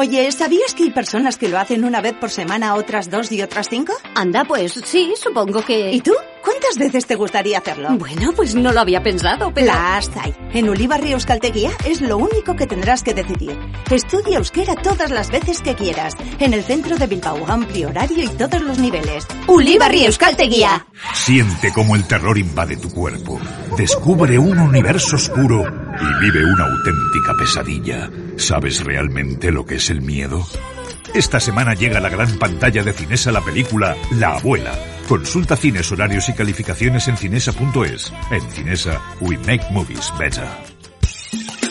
Oye, ¿sabías que hay personas que lo hacen una vez por semana, otras dos y otras cinco? Anda, pues sí, supongo que... ¿Y tú? ¿Cuántas veces te gustaría hacerlo? Bueno, pues no lo había pensado, pero... Las hay. En Ulibarri Euskalteguía es lo único que tendrás que decidir. Estudia euskera todas las veces que quieras. En el centro de Bilbao, amplio horario y todos los niveles. Ulibarri Euskalteguía. Siente cómo el terror invade tu cuerpo. Descubre un universo oscuro y vive una auténtica pesadilla. ¿Sabes realmente lo que es el miedo? Esta semana llega a la gran pantalla de Cinesa la película La Abuela. Consulta cines, horarios y calificaciones en cinesa.es. En Cinesa, we make movies better.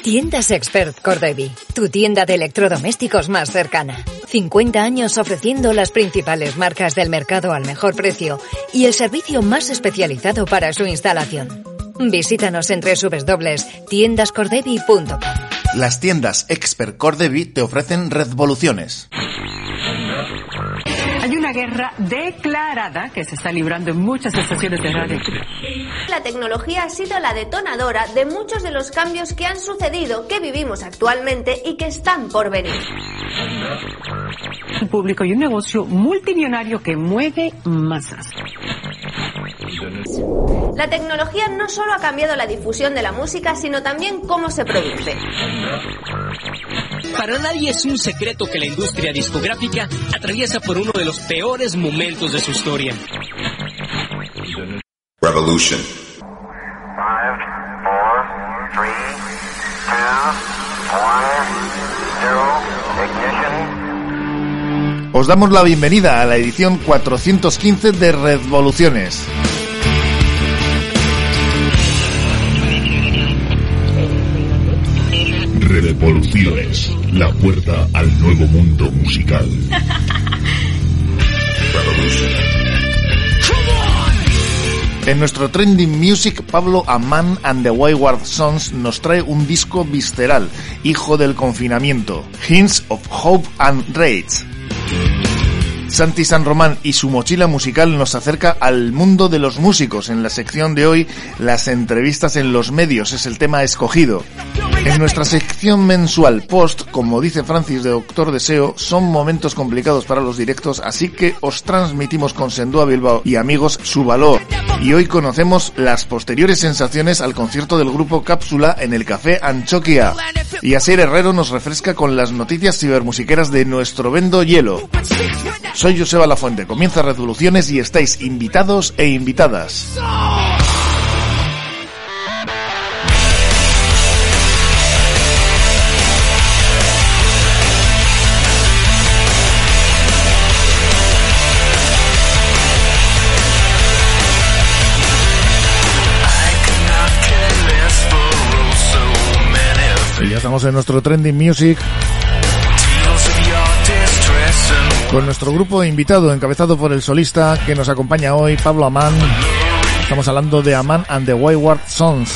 Tiendas Expert Cordevi, tu tienda de electrodomésticos más cercana. 50 años ofreciendo las principales marcas del mercado al mejor precio y el servicio más especializado para su instalación. Visítanos en www.tiendascordevi.com. Las tiendas Expert Cordevi te ofrecen revoluciones. Hay una guerra declarada que se está librando en muchas estaciones de radio. La tecnología ha sido la detonadora de muchos de los cambios que han sucedido, que vivimos actualmente y que están por venir. Un público y un negocio multimillonario que mueve masas. La tecnología no solo ha cambiado la difusión de la música, sino también cómo se produce. Para nadie es un secreto que la industria discográfica atraviesa por uno de los peores momentos de su historia. Revolution. Os damos la bienvenida a la edición 415 de Revoluciones. Revoluciones. La puerta al nuevo mundo musical. En nuestro Trending Music, Pablo Amán and the Wayward Sons nos trae un disco visceral, hijo del confinamiento, Hints of Hope and Rage. Santi San Román y su mochila musical nos acerca al mundo de los músicos. En la sección de hoy, las entrevistas en los medios es el tema escogido. En nuestra sección mensual post, como dice Francis de Doctor Deseo, son momentos complicados para los directos, así que os transmitimos con Sendúa Bilbao y amigos su valor. Y hoy conocemos las posteriores sensaciones al concierto del grupo Cápsula en el Café Anchoquia. Y Asier Herrero nos refresca con las noticias cibermusiqueras de nuestro vendo hielo. Soy Joseba Lafuente, comienza Revoluciones y estáis invitados e invitadas. Ya estamos en nuestro Trending Music con nuestro grupo invitado encabezado por el solista que nos acompaña hoy, Pablo Amán. Estamos hablando de Amán and the Wayward Sons.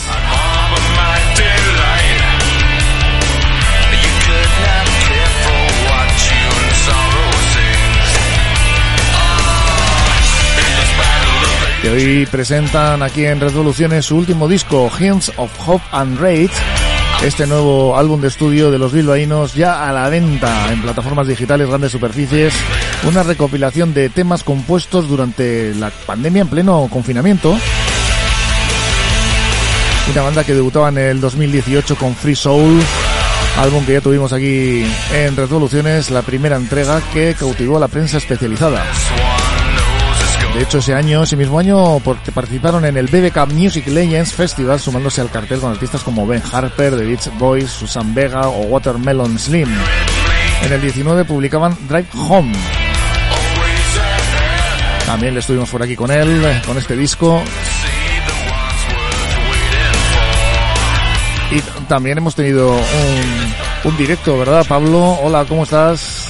Que hoy presentan aquí en Revoluciones su último disco, Hints of Hope and Rage. Este nuevo álbum de estudio de los bilbaínos ya a la venta en plataformas digitales, grandes superficies. Una recopilación de temas compuestos durante la pandemia en pleno confinamiento. Una banda que debutaba en el 2018 con Free Soul, álbum que ya tuvimos aquí en Revoluciones, la primera entrega que cautivó a la prensa especializada. De hecho, ese año, ese mismo año, participaron en el BBK Music Legends Festival, sumándose al cartel con artistas como Ben Harper, The Beach Boys, Susan Vega o Watermelon Slim. En el 19 publicaban Drive Home. También le estuvimos por aquí con él, con este disco. Y también hemos tenido un, Un directo, ¿verdad, Pablo? Hola, ¿cómo estás?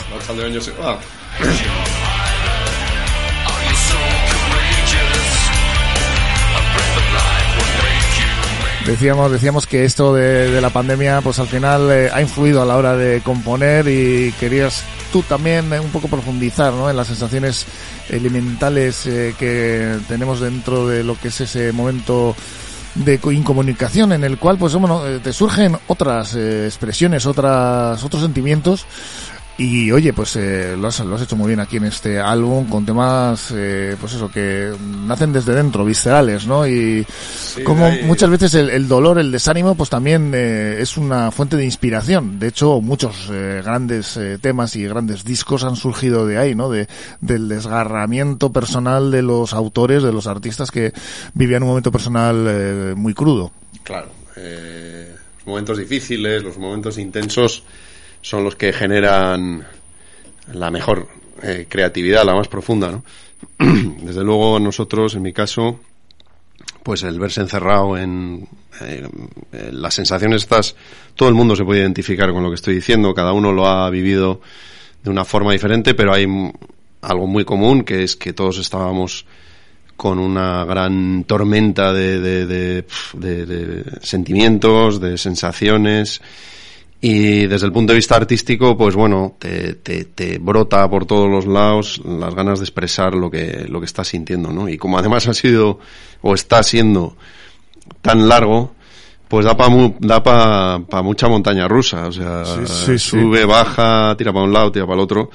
Decíamos, decíamos que esto de, la pandemia, pues al final eh, ha influido a la hora de componer y querías tú también eh, un poco profundizar ¿no? en las sensaciones elementales eh, que tenemos dentro de lo que es ese momento de co- incomunicación en el cual pues bueno eh, te surgen otras expresiones otras otros sentimientos y oye pues eh, lo, has, lo has hecho muy bien aquí en este álbum con temas eh, pues eso que nacen desde dentro viscerales no y como muchas veces el, el dolor el desánimo pues también eh, es una fuente de inspiración. De hecho muchos eh, grandes eh, temas y grandes discos han surgido de ahí no de del desgarramiento personal de los autores de los artistas que vivían un momento personal eh, muy crudo. Claro. eh, los momentos difíciles, los momentos intensos son los que generan la mejor eh, creatividad, la más profunda, ¿no? Desde luego nosotros, en mi caso, pues el verse encerrado en eh, eh, las sensaciones estas, todo el mundo se puede identificar con lo que estoy diciendo, cada uno lo ha vivido de una forma diferente, pero hay algo muy común que es que todos estábamos con una gran tormenta de, de, de- de sentimientos, de sensaciones. Y desde el punto de vista artístico, pues bueno, te, te, te brota por todos los lados las ganas de expresar lo que, lo que estás sintiendo, ¿no? Y como además ha sido, o está siendo, tan largo, pues da para da pa, pa mucha montaña rusa. O sea, Sí, sí, sí. sube, baja, tira para un lado, tira para el otro.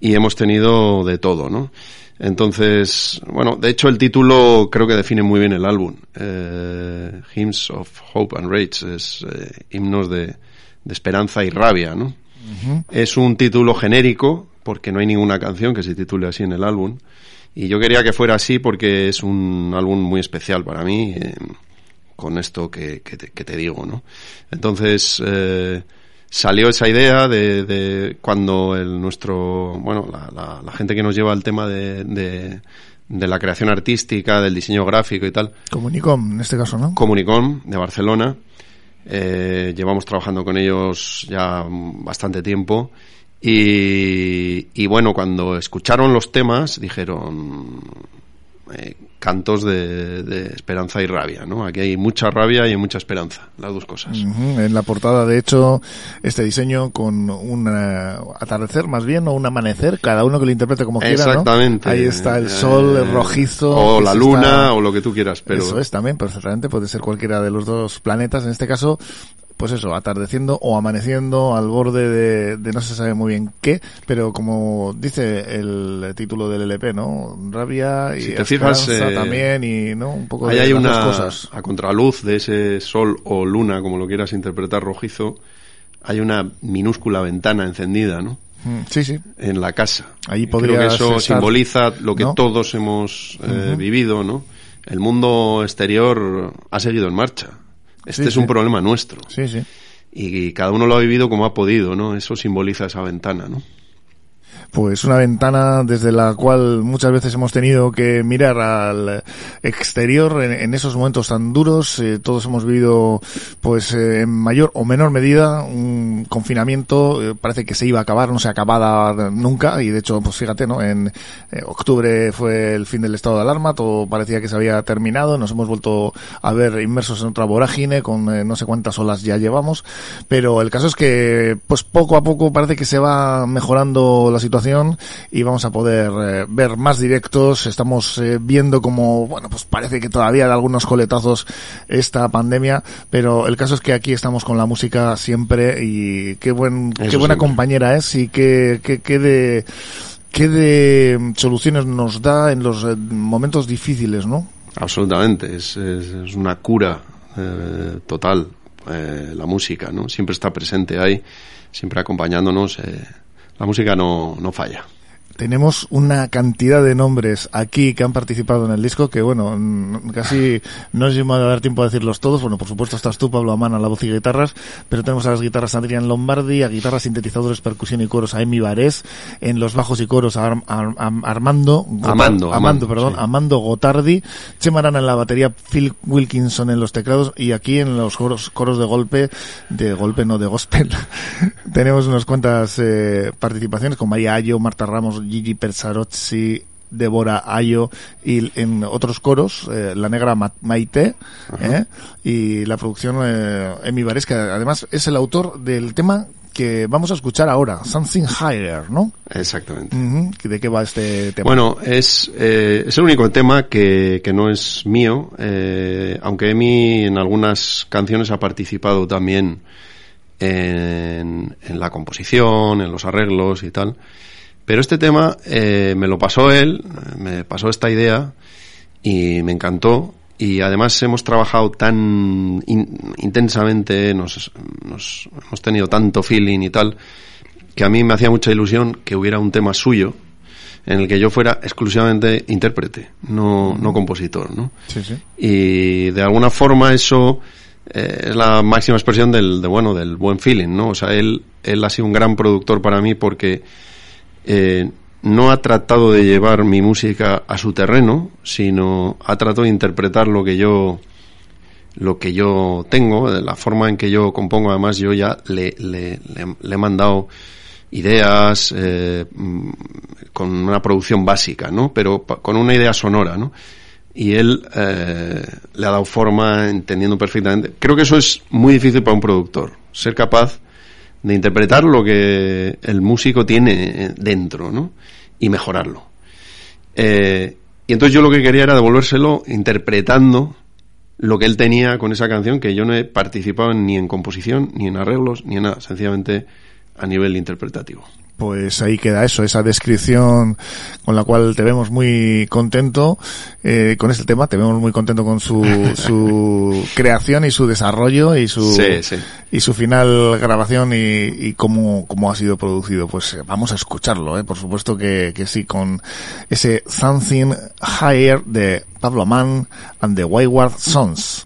Y hemos tenido de todo, ¿no? Entonces, bueno, de hecho el título creo que define muy bien el álbum. Eh, Hymns of Hope and Rage es eh, himnos de, de esperanza y rabia, ¿no? Es un título genérico porque no hay ninguna canción que se titule así en el álbum. Y yo quería que fuera así porque es un álbum muy especial para mí, eh, con esto que, que te, que te digo, ¿no? Entonces, eh, salió esa idea de, de cuando el nuestro, bueno, la, la- la gente que nos lleva el tema de, de, de la creación artística, del diseño gráfico y tal, Comunicom en este caso no Comunicom de Barcelona. Eh, llevamos trabajando con ellos ya bastante tiempo. Y, y bueno, cuando escucharon los temas, dijeron eh, cantos de, de esperanza y rabia, ¿no? Aquí hay mucha rabia y hay mucha esperanza, las dos cosas. En la portada, de hecho, este diseño con un eh, atardecer más bien o un amanecer, cada uno que lo interprete como quiera, ¿no? Exactamente. Ahí está el Eh, sol el rojizo. O la luna, está- o lo que tú quieras, pero... Eso es también, perfectamente, puede ser cualquiera de los dos planetas, en este caso, pues eso, atardeciendo o amaneciendo al borde de, de no se sabe muy bien qué, pero como dice el título del LP, ¿no? Rabia y Si te fijas, eh, también y, ¿no? Un poco Ahí de hay una cosas. a contraluz de ese sol o luna, como lo quieras interpretar rojizo, hay una minúscula ventana encendida, ¿no? Mm, Sí, sí. En la casa. Ahí Creo que eso simboliza lo que ¿no? todos hemos eh, vivido, ¿no? El mundo exterior ha seguido en marcha. Este Sí, es un sí. problema nuestro. Sí, sí. Y cada uno lo ha vivido como ha podido, ¿no? Eso simboliza esa ventana, ¿no? Pues una ventana desde la cual muchas veces hemos tenido que mirar al exterior en, esos momentos tan duros. Eh, todos hemos vivido, pues, eh, en mayor o menor medida un confinamiento. eh, parece que se iba a acabar, no se acababa nunca. Y de hecho, pues fíjate, ¿no? En octubre fue el fin del estado de alarma. Todo parecía que se había terminado. Nos hemos vuelto a ver inmersos en otra vorágine con no sé cuántas olas ya llevamos. Pero el caso es que, pues poco a poco parece que se va mejorando la situación y vamos a poder eh, ver más directos. Estamos eh, viendo como, bueno, pues parece que todavía da algunos coletazos esta pandemia, pero el caso es que aquí estamos con la música siempre y qué buen, qué Eso buena siempre. compañera es y qué, qué, qué de, qué de soluciones nos da en los eh, momentos difíciles, ¿no? Absolutamente, es, es- es una cura eh, total eh, la música, ¿no? Siempre está presente ahí, siempre acompañándonos. eh, la música no, no falla. Tenemos una cantidad de nombres aquí que han participado en el disco que, bueno, casi no os lleva a dar tiempo a decirlos todos. Bueno, por supuesto estás tú, Pablo Amán, a la voz y guitarras, pero tenemos a las guitarras Adrián Lombardi, a guitarras, sintetizadores, percusión y coros a Emi Barés, en los bajos y coros a Ar- Ar- Ar- Armando, Amando, Amando, perdón, sí. Amando Gotardi, Chema Arana en la batería, Phil Wilkinson en los teclados y aquí en los coros, coros de golpe, de golpe no de gospel, tenemos unas cuantas eh, participaciones con María Ayo, Marta Ramos, Gigi Persarozzi, Débora Ayo y en otros coros, eh, La Negra Ma- Maite, ¿eh? y la producción eh, Emi Bares, que además es el autor del tema que vamos a escuchar ahora, Something Higher, ¿no? Exactamente. ¿De qué va este tema? Bueno, es, eh, es el único tema que, que no es mío, eh, aunque Emi en algunas canciones ha participado también en, en la composición, en los arreglos y tal. Pero este tema eh, me lo pasó él, me pasó esta idea y me encantó. Y además hemos trabajado tan in- intensamente, nos, nos hemos tenido tanto feeling y tal, que a mí me hacía mucha ilusión que hubiera un tema suyo en el que yo fuera exclusivamente intérprete, no, no compositor, ¿no? Sí, sí. Y de alguna forma eso eh, es la máxima expresión del, de, bueno, del buen feeling, ¿no? O sea, él, él ha sido un gran productor para mí porque eh, no ha tratado de llevar mi música a su terreno, sino ha tratado de interpretar lo que yo lo que yo tengo, la forma en que yo compongo, además yo ya le, le, le- he mandado ideas eh, mm, con una producción básica, ¿no? Pero con una idea sonora, ¿no? Y él eh, le ha dado forma entendiendo perfectamente. Creo que eso es muy difícil para un productor, ser capaz de interpretar lo que el músico tiene eh, dentro, ¿no? Y mejorarlo. Eh, y entonces yo lo que quería era devolvérselo interpretando lo que él tenía con esa canción, que yo no he participado ni en composición, ni en arreglos, ni en nada, sencillamente a nivel interpretativo. Pues ahí queda eso, esa descripción con la cual te vemos muy contento eh, con este tema, te vemos muy contento con su, su creación y su desarrollo y su Sí, sí. y su final grabación y, y cómo, cómo ha sido producido. Pues eh, vamos a escucharlo, eh, por supuesto que, que sí, con ese Something Higher de Pablo Amán and the Wayward Sons.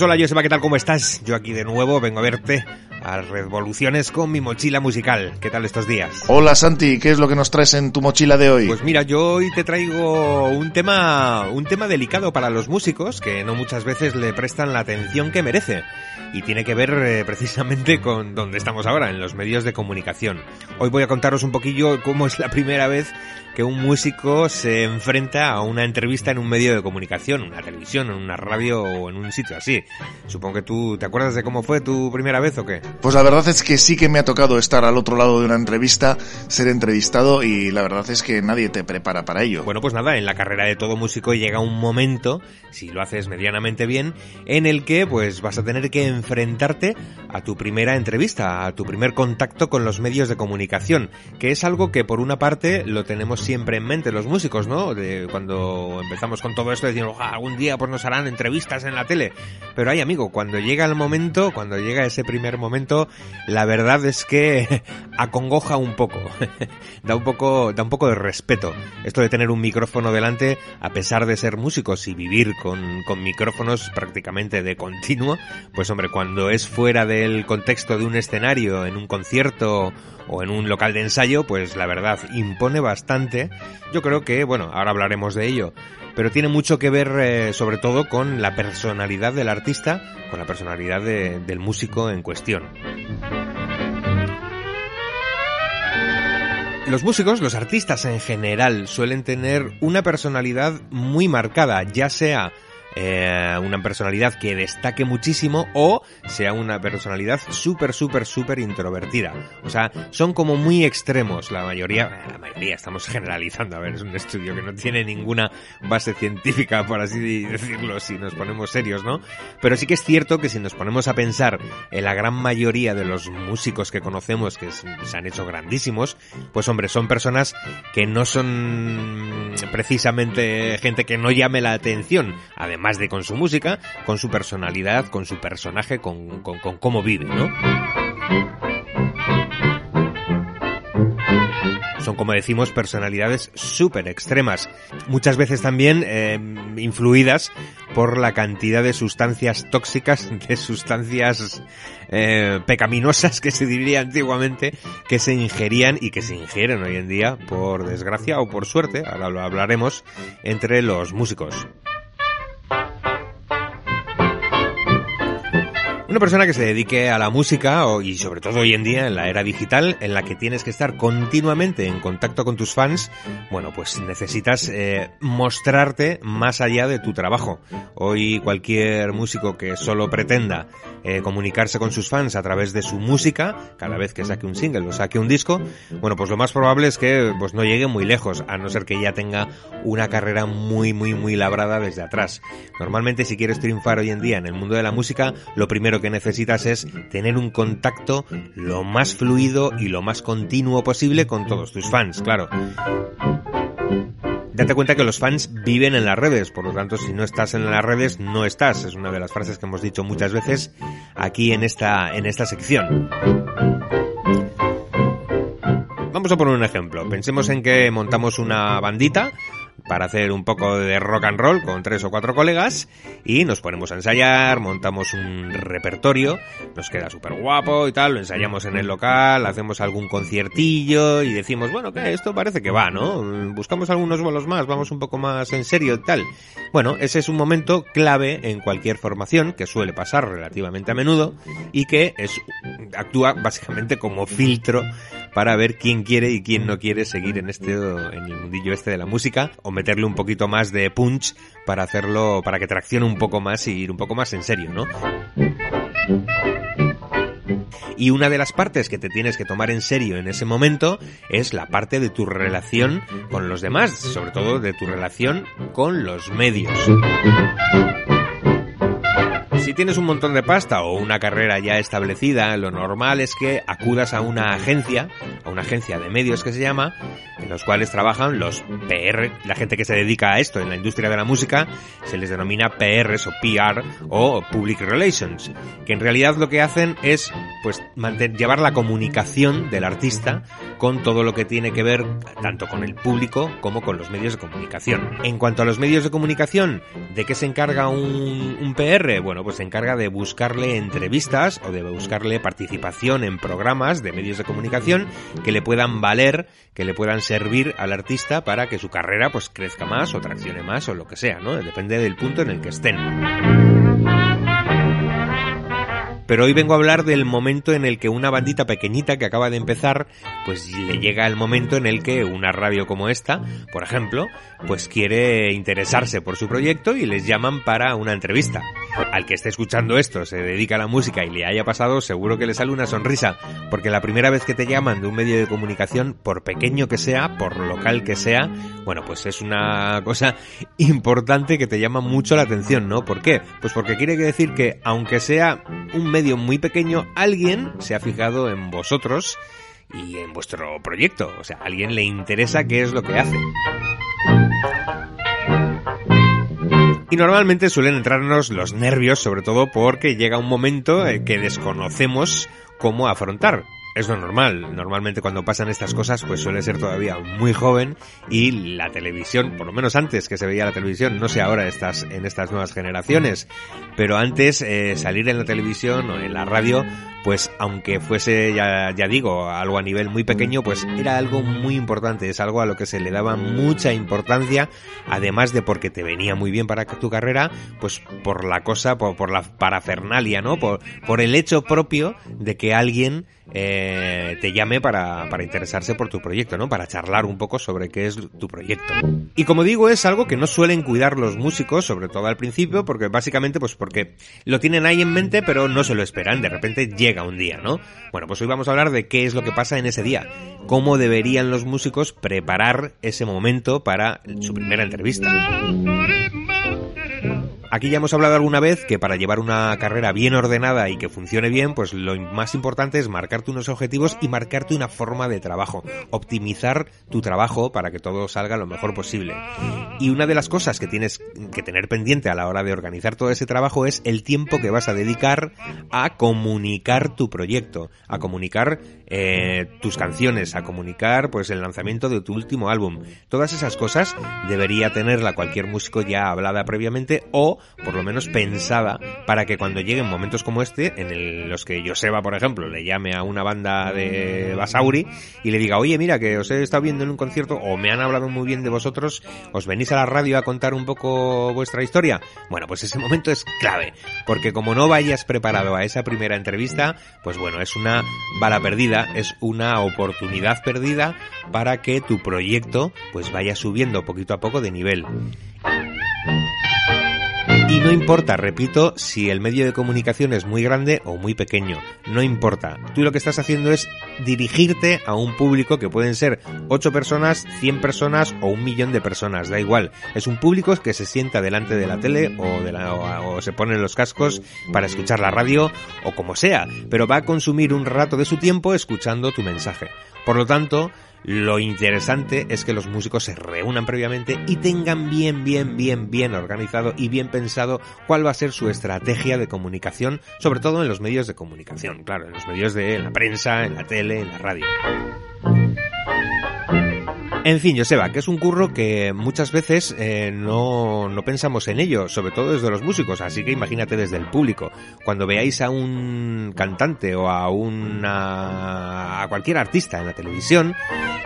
Pues hola Joseba, ¿qué tal? ¿Cómo estás? Yo aquí de nuevo vengo a verte a Revoluciones con mi mochila musical. ¿Qué tal estos días? Hola Santi, ¿qué es lo que nos traes en tu mochila de hoy? Pues mira, yo hoy te traigo un tema, un tema delicado para los músicos que no muchas veces le prestan la atención que merece y tiene que ver eh, precisamente con donde estamos ahora, en los medios de comunicación. Hoy voy a contaros un poquillo cómo es la primera vez que un músico se enfrenta a una entrevista en un medio de comunicación, una televisión, en una radio o en un sitio así. Supongo que tú te acuerdas de cómo fue tu primera vez o qué? Pues la verdad es que sí que me ha tocado estar al otro lado de una entrevista, ser entrevistado y la verdad es que nadie te prepara para ello. Bueno, pues nada, en la carrera de todo músico llega un momento, si lo haces medianamente bien, en el que pues vas a tener que enfrentarte a tu primera entrevista, a tu primer contacto con los medios de comunicación, que es algo que por una parte lo tenemos siempre en mente los músicos, ¿no? De cuando empezamos con todo esto decimos, "Ah, algún día pues nos harán entrevistas en la tele. Pero hay amigo, cuando llega el momento, cuando llega ese primer momento, la verdad es que acongoja un poco. da un poco, da un poco de respeto. Esto de tener un micrófono delante, a pesar de ser músicos y vivir con, con micrófonos prácticamente de continuo, pues hombre, cuando es fuera del contexto de un escenario, en un concierto o en un local de ensayo, pues la verdad impone bastante. Yo creo que, bueno, ahora hablaremos de ello, pero tiene mucho que ver eh, sobre todo con la personalidad del artista, con la personalidad de- del músico en cuestión. Los músicos, los artistas en general, suelen tener una personalidad muy marcada, ya sea eh, una personalidad que destaque muchísimo o sea una personalidad súper, súper, súper introvertida. O sea, son como muy extremos la mayoría, la mayoría estamos generalizando, a ver, es un estudio que no tiene ninguna base científica, por así decirlo, si nos ponemos serios, ¿no? Pero sí que es cierto que si nos ponemos a pensar en la gran mayoría de los músicos que conocemos que se han hecho grandísimos, pues hombre, son personas que no son precisamente gente que no llame la atención, además de con su música, con su personalidad, con su personaje, con, con, con cómo vive, ¿no? Son, como decimos, personalidades súper extremas. Muchas veces también eh, influidas por la cantidad de sustancias tóxicas, de sustancias eh, pecaminosas que se diría antiguamente, que se ingerían y que se ingieren hoy en día, por desgracia o por suerte, ahora lo hablaremos, entre los músicos. Una persona que se dedique a la música y sobre todo hoy en día en la era digital en la que tienes que estar continuamente en contacto con tus fans, bueno, pues necesitas eh, mostrarte más allá de tu trabajo. Hoy cualquier músico que solo pretenda eh, comunicarse con sus fans a través de su música, cada vez que saque un single o saque un disco, bueno, pues lo más probable es que pues no llegue muy lejos, a no ser que ya tenga una carrera muy, muy, muy labrada desde atrás. Normalmente si quieres triunfar hoy en día en el mundo de la música, lo primero que necesitas es tener un contacto lo más fluido y lo más continuo posible con todos tus fans, claro. Date cuenta que los fans viven en las redes, por lo tanto, si no estás en las redes, no estás. Es una de las frases que hemos dicho muchas veces aquí en esta, en esta sección. Vamos a poner un ejemplo. Pensemos en que montamos una bandita para hacer un poco de rock and roll con tres o cuatro colegas y nos ponemos a ensayar, montamos un repertorio, nos queda súper guapo y tal, lo ensayamos en el local, hacemos algún conciertillo y decimos, bueno, que esto parece que va, ¿no? Buscamos algunos bolos más, vamos un poco más en serio y tal. Bueno, ese es un momento clave en cualquier formación que suele pasar relativamente a menudo y que es actúa básicamente como filtro para ver quién quiere y quién no quiere seguir en este en el mundillo este de la música o meterle un poquito más de punch para hacerlo para que traccione un poco más y ir un poco más en serio, ¿no? Y una de las partes que te tienes que tomar en serio en ese momento es la parte de tu relación con los demás, sobre todo de tu relación con los medios. Si tienes un montón de pasta o una carrera ya establecida, lo normal es que acudas a una agencia, a una agencia de medios que se llama, en los cuales trabajan los PR, la gente que se dedica a esto en la industria de la música, se les denomina PRs o PR o Public Relations, que en realidad lo que hacen es pues llevar la comunicación del artista con todo lo que tiene que ver tanto con el público como con los medios de comunicación. En cuanto a los medios de comunicación, ¿de qué se encarga un, un PR? Bueno, pues se encarga de buscarle entrevistas o de buscarle participación en programas de medios de comunicación que le puedan valer, que le puedan servir al artista para que su carrera pues crezca más o traccione más o lo que sea, ¿no? Depende del punto en el que estén. Pero hoy vengo a hablar del momento en el que una bandita pequeñita que acaba de empezar, pues le llega el momento en el que una radio como esta, por ejemplo, pues quiere interesarse por su proyecto y les llaman para una entrevista. Al que esté escuchando esto, se dedica a la música y le haya pasado, seguro que le sale una sonrisa, porque la primera vez que te llaman de un medio de comunicación, por pequeño que sea, por local que sea, bueno, pues es una cosa importante que te llama mucho la atención, ¿no? ¿Por qué? Pues porque quiere decir que, aunque sea un medio muy pequeño, alguien se ha fijado en vosotros y en vuestro proyecto. O sea, alguien le interesa qué es lo que hace. Y normalmente suelen entrarnos los nervios, sobre todo porque llega un momento que desconocemos cómo afrontar es lo normal. Normalmente cuando pasan estas cosas, pues suele ser todavía muy joven y la televisión, por lo menos antes que se veía la televisión, no sé ahora estas, en estas nuevas generaciones, pero antes eh, salir en la televisión o en la radio, pues aunque fuese, ya, ya digo, algo a nivel muy pequeño, pues era algo muy importante, es algo a lo que se le daba mucha importancia, además de porque te venía muy bien para tu carrera, pues por la cosa, por, por la parafernalia, ¿no? Por, por el hecho propio de que alguien eh, te llame para, para interesarse por tu proyecto, ¿no? Para charlar un poco sobre qué es tu proyecto. Y como digo, es algo que no suelen cuidar los músicos, sobre todo al principio, porque básicamente, pues porque lo tienen ahí en mente, pero no se lo esperan. De repente llega un día, ¿no? Bueno, pues hoy vamos a hablar de qué es lo que pasa en ese día. Cómo deberían los músicos preparar ese momento para su primera entrevista. Aquí ya hemos hablado alguna vez que para llevar una carrera bien ordenada y que funcione bien, pues lo más importante es marcarte unos objetivos y marcarte una forma de trabajo, optimizar tu trabajo para que todo salga lo mejor posible. Y una de las cosas que tienes que tener pendiente a la hora de organizar todo ese trabajo es el tiempo que vas a dedicar a comunicar tu proyecto, a comunicar eh, tus canciones, a comunicar pues el lanzamiento de tu último álbum. Todas esas cosas debería tenerla cualquier músico ya hablada previamente o por lo menos pensada para que cuando lleguen momentos como este, en los que Joseba, por ejemplo, le llame a una banda de Basauri y le diga, oye, mira, que os he estado viendo en un concierto o me han hablado muy bien de vosotros, os venís a la radio a contar un poco vuestra historia. Bueno, pues ese momento es clave, porque como no vayas preparado a esa primera entrevista, pues bueno, es una bala perdida, es una oportunidad perdida para que tu proyecto pues vaya subiendo poquito a poco de nivel. Y no importa, repito, si el medio de comunicación es muy grande o muy pequeño. No importa. Tú lo que estás haciendo es dirigirte a un público que pueden ser 8 personas, 100 personas o un millón de personas. Da igual. Es un público que se sienta delante de la tele o, de la, o, o se pone los cascos para escuchar la radio o como sea. Pero va a consumir un rato de su tiempo escuchando tu mensaje. Por lo tanto, lo interesante es que los músicos se reúnan previamente y tengan bien, bien, bien, bien organizado y bien pensado cuál va a ser su estrategia de comunicación, sobre todo en los medios de comunicación, claro, en los medios de la prensa, en la tele, en la radio. En fin, Joseba, que es un curro que muchas veces eh, no, no pensamos en ello, sobre todo desde los músicos, así que imagínate desde el público. Cuando veáis a un cantante o a una a cualquier artista en la televisión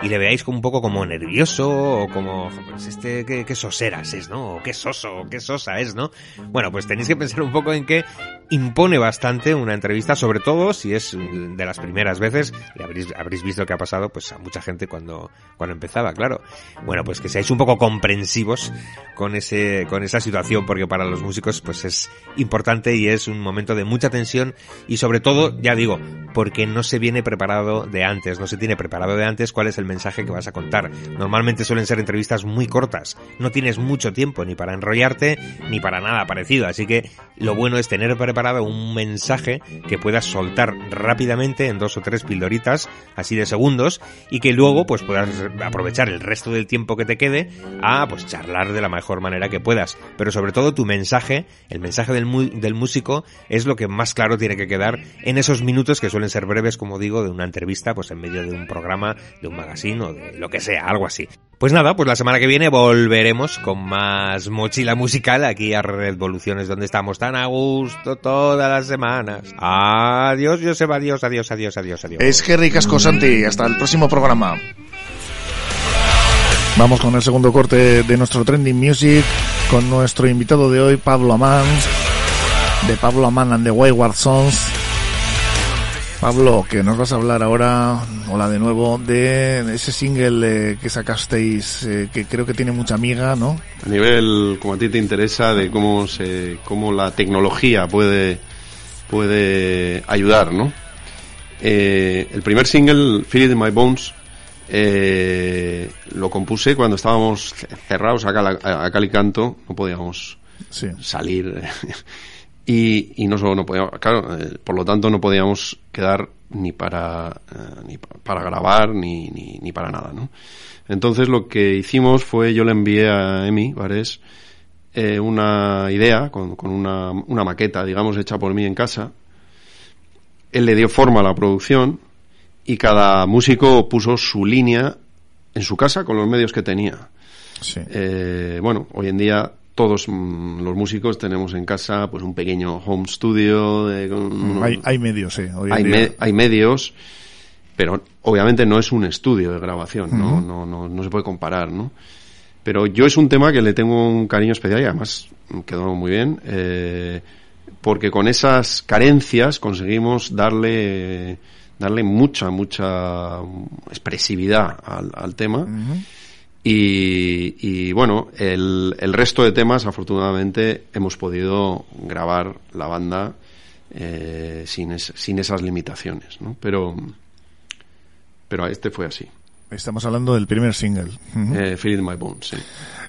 y le veáis como un poco como nervioso o como pues este qué, soseras es, ¿no? O qué soso, o qué sosa es, ¿no? Bueno, pues tenéis que pensar un poco en que impone bastante una entrevista, sobre todo si es de las primeras veces, y habréis, habréis visto que ha pasado pues a mucha gente cuando, cuando empezaba, claro. Bueno, pues que seáis un poco comprensivos con ese, con esa situación, porque para los músicos pues es importante y es un momento de mucha tensión y sobre todo, ya digo, porque no se viene preparado de antes, no se tiene preparado de antes cuál es el mensaje que vas a contar. Normalmente suelen ser entrevistas muy cortas, no tienes mucho tiempo ni para enrollarte ni para nada parecido, así que lo bueno es tener preparado un mensaje que puedas soltar rápidamente en dos o tres pildoritas, así de segundos, y que luego pues puedas aprovechar el resto del tiempo que te quede a pues charlar de la mejor manera que puedas. Pero sobre todo tu mensaje, el mensaje del, del músico es lo que más claro tiene que quedar en esos minutos que suelen ser breves, como digo, de una entrevista, pues en medio de un programa, de un magazine o de lo que sea, algo así. Pues nada, pues la semana que viene volveremos con más mochila musical aquí a Revoluciones donde estamos tan a gusto todas las semanas. Adiós, Joseba, adiós, adiós, adiós, adiós, adiós. Es que ricas Santi, hasta el próximo programa. Vamos con el segundo corte de nuestro Trending Music con nuestro invitado de hoy, Pablo Amans, de Pablo Amán and the Wayward Sons. Pablo, que nos vas a hablar ahora, hola de nuevo, de ese single eh, que sacasteis, eh, que creo que tiene mucha amiga, ¿no? A nivel, como a ti te interesa, de cómo se, cómo la tecnología puede, puede ayudar, ¿no? Eh, el primer single, Feel It in My Bones, eh, lo compuse cuando estábamos cerrados a, cal, a, cal y canto, no podíamos sí. salir. y, y no solo no podíamos, claro, eh, por lo tanto no podíamos quedar ni para, eh, ni para grabar ni, ni, ni, para nada, ¿no? Entonces lo que hicimos fue, yo le envié a Emi Vares eh, una idea con, con una, una maqueta, digamos, hecha por mí en casa. Él le dio forma a la producción y cada músico puso su línea en su casa con los medios que tenía. Sí. Eh, bueno, hoy en día todos mm, los músicos tenemos en casa pues un pequeño home studio. De, mm, hay, hay, medios, sí. Hoy hay, me, hay, medios, pero obviamente no es un estudio de grabación, uh -huh. ¿no? No, no, no se puede comparar, ¿no? Pero yo es un tema que le tengo un cariño especial y además quedó muy bien, eh, porque con esas carencias conseguimos darle darle mucha, mucha expresividad al, al tema. Uh -huh. y, y, bueno, el, el, resto de temas, afortunadamente, hemos podido grabar la banda eh, sin, es, sin esas limitaciones, ¿no? Pero, pero este fue así. Estamos hablando del primer single. Uh -huh. eh, Feel My Bones, sí.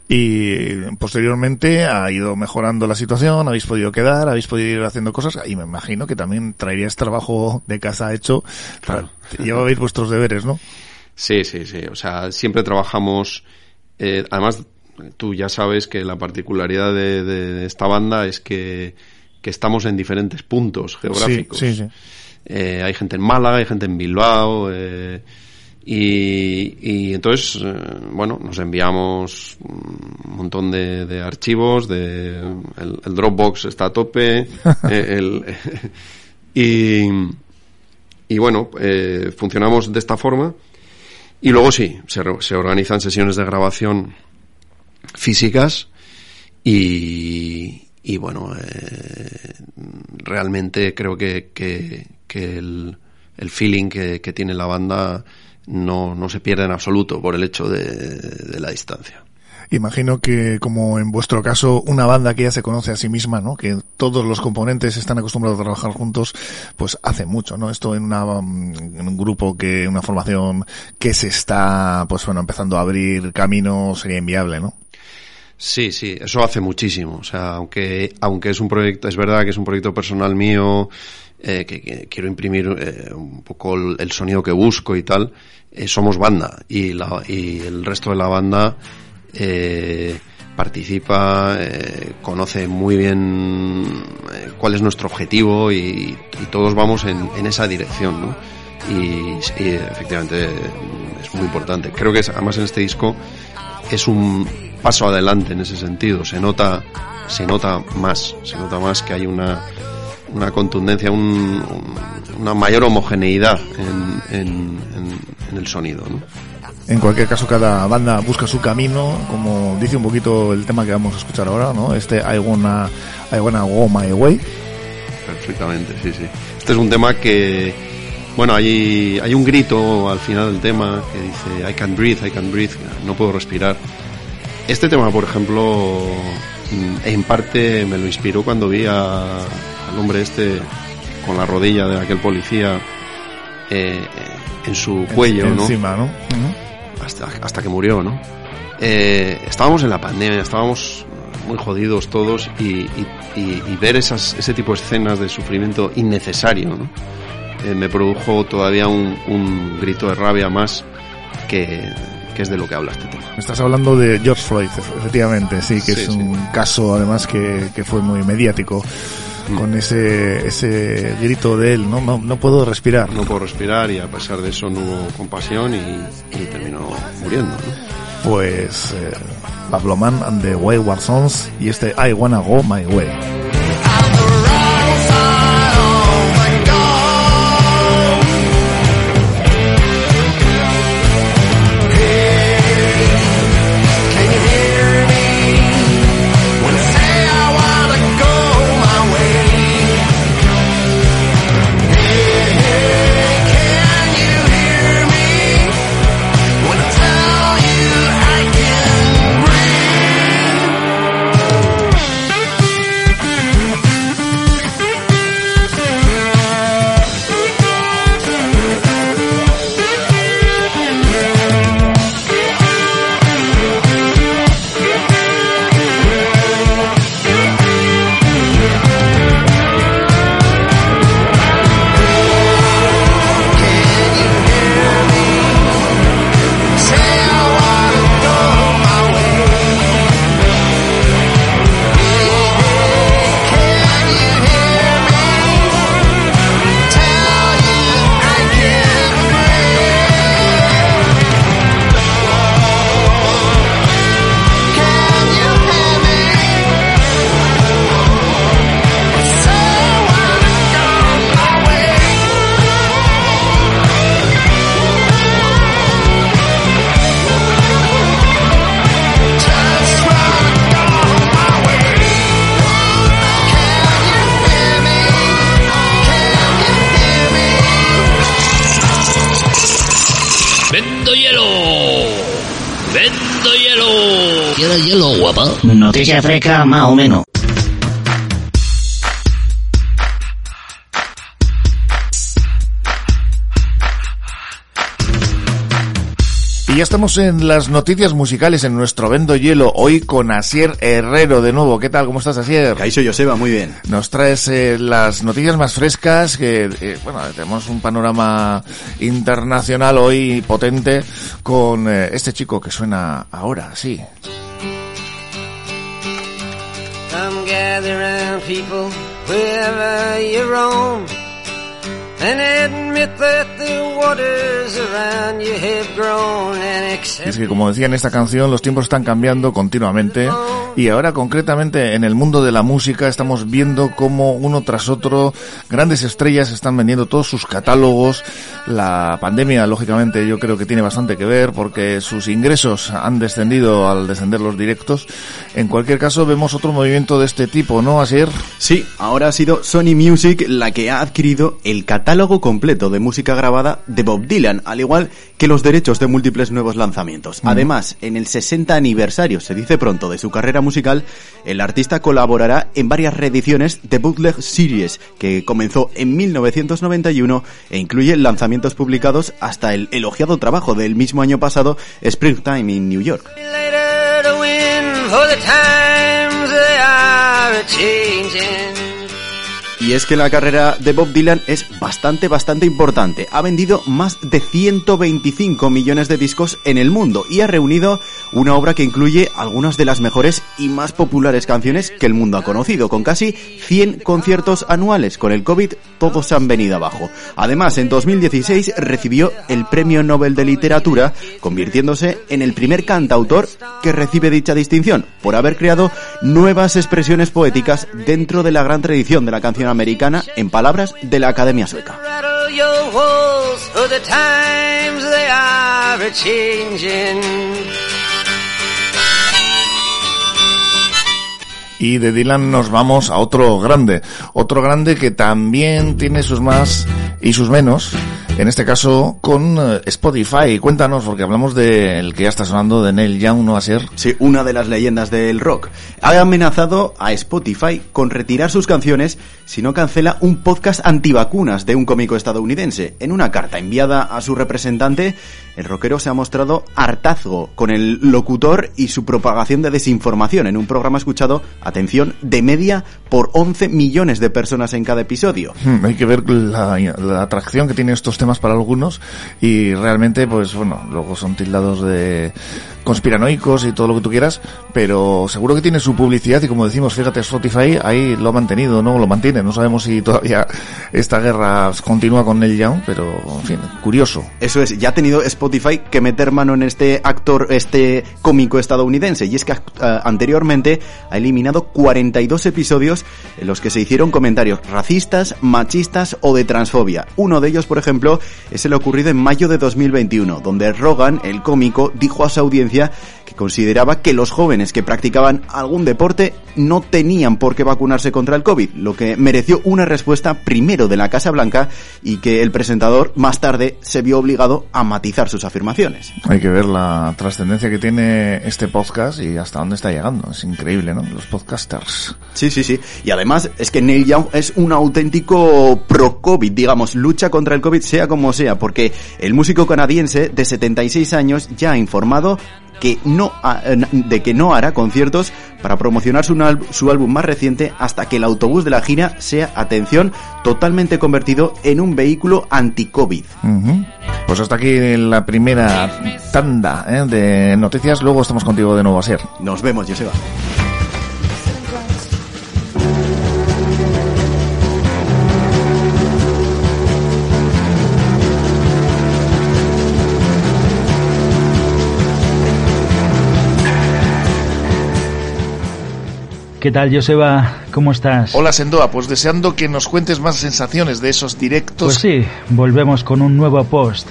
Y posteriormente ha ido mejorando la situación, habéis podido quedar, habéis podido ir haciendo cosas y me imagino que también traeríais trabajo de casa hecho. Claro. Llevabais vuestros deberes, ¿no? Sí, sí, sí. O sea, siempre trabajamos. Eh, además, tú ya sabes que la particularidad de, de, de esta banda es que, que, estamos en diferentes puntos geográficos. Sí, sí, sí. Eh, hay gente en Málaga, hay gente en Bilbao. Eh, y, y, entonces, eh, bueno, nos enviamos un montón de, de archivos, de, el, el, Dropbox está a tope, eh, el, y, y bueno, eh, funcionamos de esta forma. Y luego sí, se, se organizan sesiones de grabación físicas y, y bueno, eh, realmente creo que, que, que el, el, feeling que, que tiene la banda no, no se pierde en absoluto por el hecho de, de, la distancia. Imagino que, como en vuestro caso, una banda que ya se conoce a sí misma, ¿no? Que todos los componentes están acostumbrados a trabajar juntos, pues hace mucho, ¿no? Esto en, una, en un grupo que, una formación que se está, pues bueno, empezando a abrir camino sería inviable, ¿no? Sí, sí, eso hace muchísimo. O sea, aunque, aunque es un proyecto, es verdad que es un proyecto personal mío, eh, que, que, quiero imprimir eh, un poco el, el, sonido que busco y tal, eh, somos banda y, la, y el resto de la banda eh, participa, eh, conoce muy bien cuál es nuestro objetivo y, todos vamos en, esa dirección, ¿no? Y, y, efectivamente es muy importante. Creo que es, además en este disco es un paso adelante en ese sentido. Se nota, se nota más, se nota más que hay una una contundencia, un, un, una mayor homogeneidad en, en, en, en el sonido. ¿no? En cualquier caso, cada banda busca su camino, como dice un poquito el tema que vamos a escuchar ahora, ¿no? Este I wanna, I wanna go my way. Perfectamente, sí, sí. Este es un tema que, bueno, hay, hay un grito al final del tema que dice I can breathe, I can breathe, no puedo respirar. Este tema, por ejemplo, en parte me lo inspiró cuando vi a, al hombre este con la rodilla de aquel policía eh, en su cuello, en, encima, ¿no? ¿no? Uh -huh. hasta, hasta que murió, ¿no? Eh, estábamos en la pandemia, estábamos muy jodidos todos y, y, y, y ver esas, ese tipo de escenas de sufrimiento innecesario, ¿no? Eh, me produjo todavía un, un, grito de rabia más que, que es de lo que habla este tema. Estás hablando de George Floyd, efectivamente, sí, que Sí, es sí. un caso además que, que fue muy mediático Mm. con ese, ese grito de él, ¿no? No, no puedo respirar. No puedo respirar y a pesar de eso no hubo compasión y, y terminó muriendo. ¿no? Pues eh, Pablo Man and the Wayward Sons y este I Wanna Go My Way. Más o menos. Y ya estamos en las noticias musicales en nuestro Vendo Hielo, hoy con Asier Herrero de nuevo. ¿Qué tal? ¿Cómo estás, Asier? Ahí soy Joseba, muy bien. Nos traes eh, las noticias más frescas, que, eh, bueno, tenemos un panorama internacional hoy potente con eh, este chico que suena ahora, sí. Gather people wherever you roam and admit that the waters around you have grown Y es que como decía en esta canción, los tiempos están cambiando continuamente y ahora concretamente en el mundo de la música estamos viendo cómo uno tras otro grandes estrellas están vendiendo todos sus catálogos. La pandemia, lógicamente, yo creo que tiene bastante que ver porque sus ingresos han descendido al descender los directos. En cualquier caso, vemos otro movimiento de este tipo, ¿no, Asier? Sí, ahora ha sido Sony Music la que ha adquirido el catálogo completo de música grabada de Bob Dylan, al igual que los derechos de múltiples nuevos lanzamientos. Además, en el 60 aniversario, se dice pronto, de su carrera musical, el artista colaborará en varias reediciones de Bootleg Series, que comenzó en 1991 e incluye lanzamientos publicados hasta el elogiado trabajo del mismo año pasado, Springtime in New York. later Y es que la carrera de Bob Dylan es bastante, bastante importante. Ha vendido más de 125 millones de discos en el mundo y ha reunido una obra que incluye algunas de las mejores y más populares canciones que el mundo ha conocido, con casi 100 conciertos anuales. Con el COVID todos se han venido abajo. Además, en 2016 recibió el Premio Nobel de Literatura, convirtiéndose en el primer cantautor que recibe dicha distinción, por haber creado nuevas expresiones poéticas dentro de la gran tradición de la canción americana en palabras de la Academia Sueca. Y de Dylan nos vamos a otro grande, otro grande que también tiene sus más y sus menos, en este caso con eh, Spotify. Cuéntanos, porque hablamos del que ya está sonando, de Neil Young, ¿no va a ser? Sí, una de las leyendas del rock. Ha amenazado a Spotify con retirar sus canciones si no cancela un podcast antivacunas de un cómico estadounidense. En una carta enviada a su representante, el rockero se ha mostrado hartazgo con el locutor y su propagación de desinformación en un programa escuchado, atención, de media por 11 millones de personas en cada episodio. Hmm, hay que ver la, la atracción que tienen estos temas para algunos y realmente, pues bueno, luego son tildados de conspiranoicos y todo lo que tú quieras, pero seguro que tiene su publicidad y como decimos, fíjate, Spotify ahí lo ha mantenido, no lo mantiene, no sabemos si todavía esta guerra continúa con el Young, pero en fin, curioso. Eso es, ya ha tenido Spotify que meter mano en este actor, este cómico estadounidense, y es que uh, anteriormente ha eliminado 42 episodios en los que se hicieron comentarios racistas, machistas o de transfobia. Uno de ellos, por ejemplo, es el ocurrido en mayo de 2021, donde Rogan, el cómico, dijo a su audiencia que consideraba que los jóvenes que practicaban algún deporte no tenían por qué vacunarse contra el COVID, lo que mereció una respuesta primero de la Casa Blanca y que el presentador más tarde se vio obligado a matizar sus afirmaciones. Hay que ver la trascendencia que tiene este podcast y hasta dónde está llegando. Es increíble, ¿no? Los podcasters. Sí, sí, sí. Y además es que Neil Young es un auténtico pro-COVID, digamos, lucha contra el COVID sea como sea, porque el músico canadiense de 76 años ya ha informado que no de que no hará conciertos para promocionar su, su, álbum más reciente hasta que el autobús de la gira sea, atención, totalmente convertido en un vehículo anti-COVID. Pues hasta aquí la primera tanda ¿eh? de noticias. Luego estamos contigo de nuevo, a ser. Nos vemos, Joseba. ¿Qué tal, Joseba? ¿Cómo estás? Hola, Sendoa. Pues deseando que nos cuentes más sensaciones de esos directos. Pues sí, volvemos con un nuevo post.